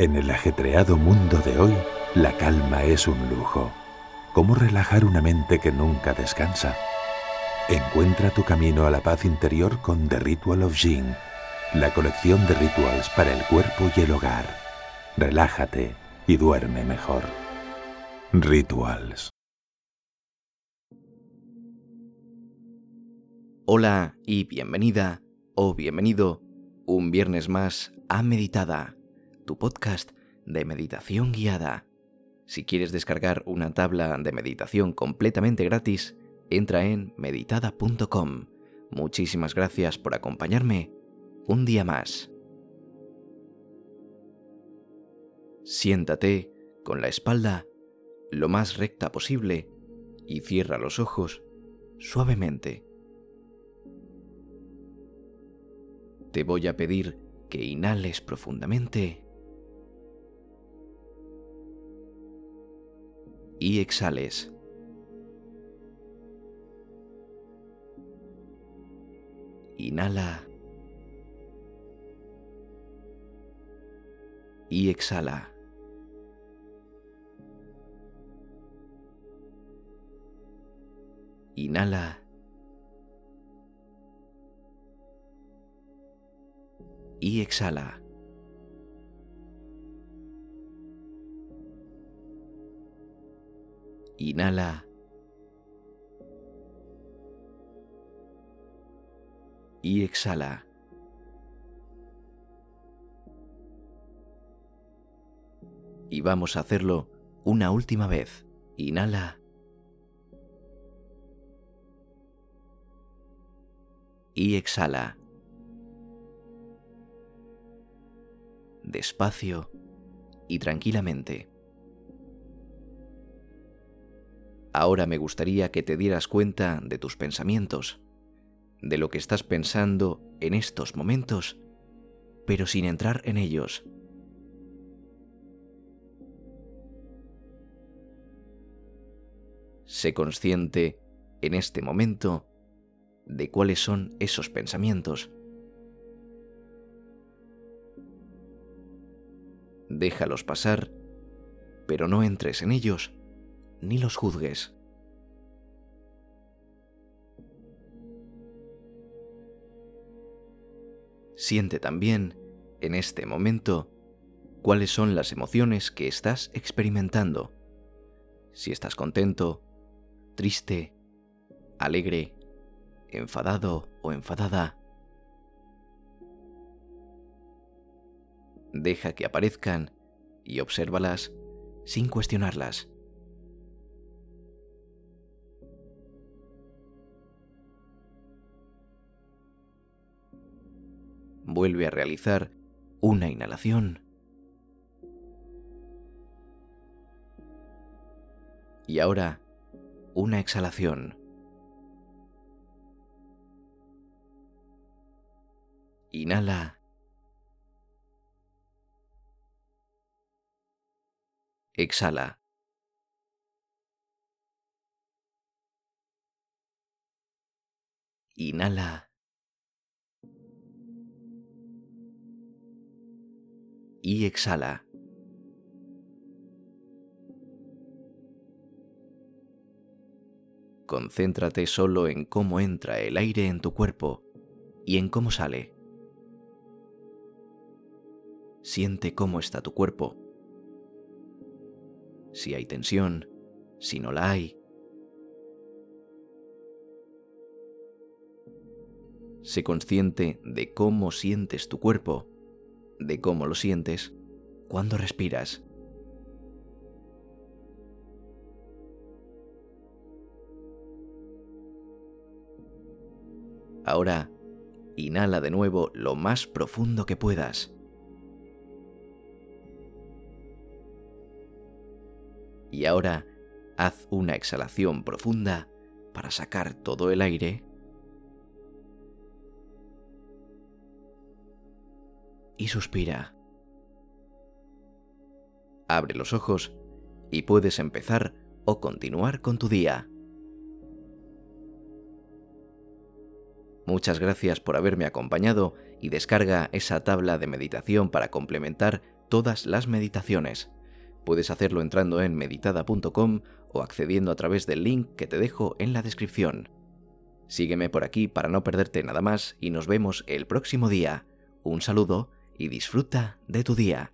En el ajetreado mundo de hoy, la calma es un lujo. ¿Cómo relajar una mente que nunca descansa? Encuentra tu camino a la paz interior con The Ritual of Jing, la colección de rituals para el cuerpo y el hogar. Relájate y duerme mejor. Rituals. Hola y bienvenida o bienvenido un viernes más a Meditada tu podcast de meditación guiada. Si quieres descargar una tabla de meditación completamente gratis, entra en meditada.com. Muchísimas gracias por acompañarme un día más. Siéntate con la espalda lo más recta posible y cierra los ojos suavemente. Te voy a pedir que inhales profundamente y exhales. Inhala y exhala. Inhala y exhala. Inhala. Y exhala. Y vamos a hacerlo una última vez. Inhala. Y exhala. Despacio y tranquilamente. Ahora me gustaría que te dieras cuenta de tus pensamientos, de lo que estás pensando en estos momentos, pero sin entrar en ellos. Sé consciente en este momento de cuáles son esos pensamientos. Déjalos pasar, pero no entres en ellos ni los juzgues. Siente también, en este momento, cuáles son las emociones que estás experimentando. Si estás contento, triste, alegre, enfadado o enfadada. Deja que aparezcan y obsérvalas sin cuestionarlas. Vuelve a realizar una inhalación. Y ahora una exhalación. Inhala. Exhala. Inhala. Y exhala. Concéntrate solo en cómo entra el aire en tu cuerpo y en cómo sale. Siente cómo está tu cuerpo. Si hay tensión, si no la hay. Sé consciente de cómo sientes tu cuerpo de cómo lo sientes cuando respiras. Ahora, inhala de nuevo lo más profundo que puedas. Y ahora, haz una exhalación profunda para sacar todo el aire y suspira. Abre los ojos y puedes empezar o continuar con tu día. Muchas gracias por haberme acompañado y descarga esa tabla de meditación para complementar todas las meditaciones. Puedes hacerlo entrando en meditada.com o accediendo a través del link que te dejo en la descripción. Sígueme por aquí para no perderte nada más y nos vemos el próximo día. Un saludo y disfruta de tu día.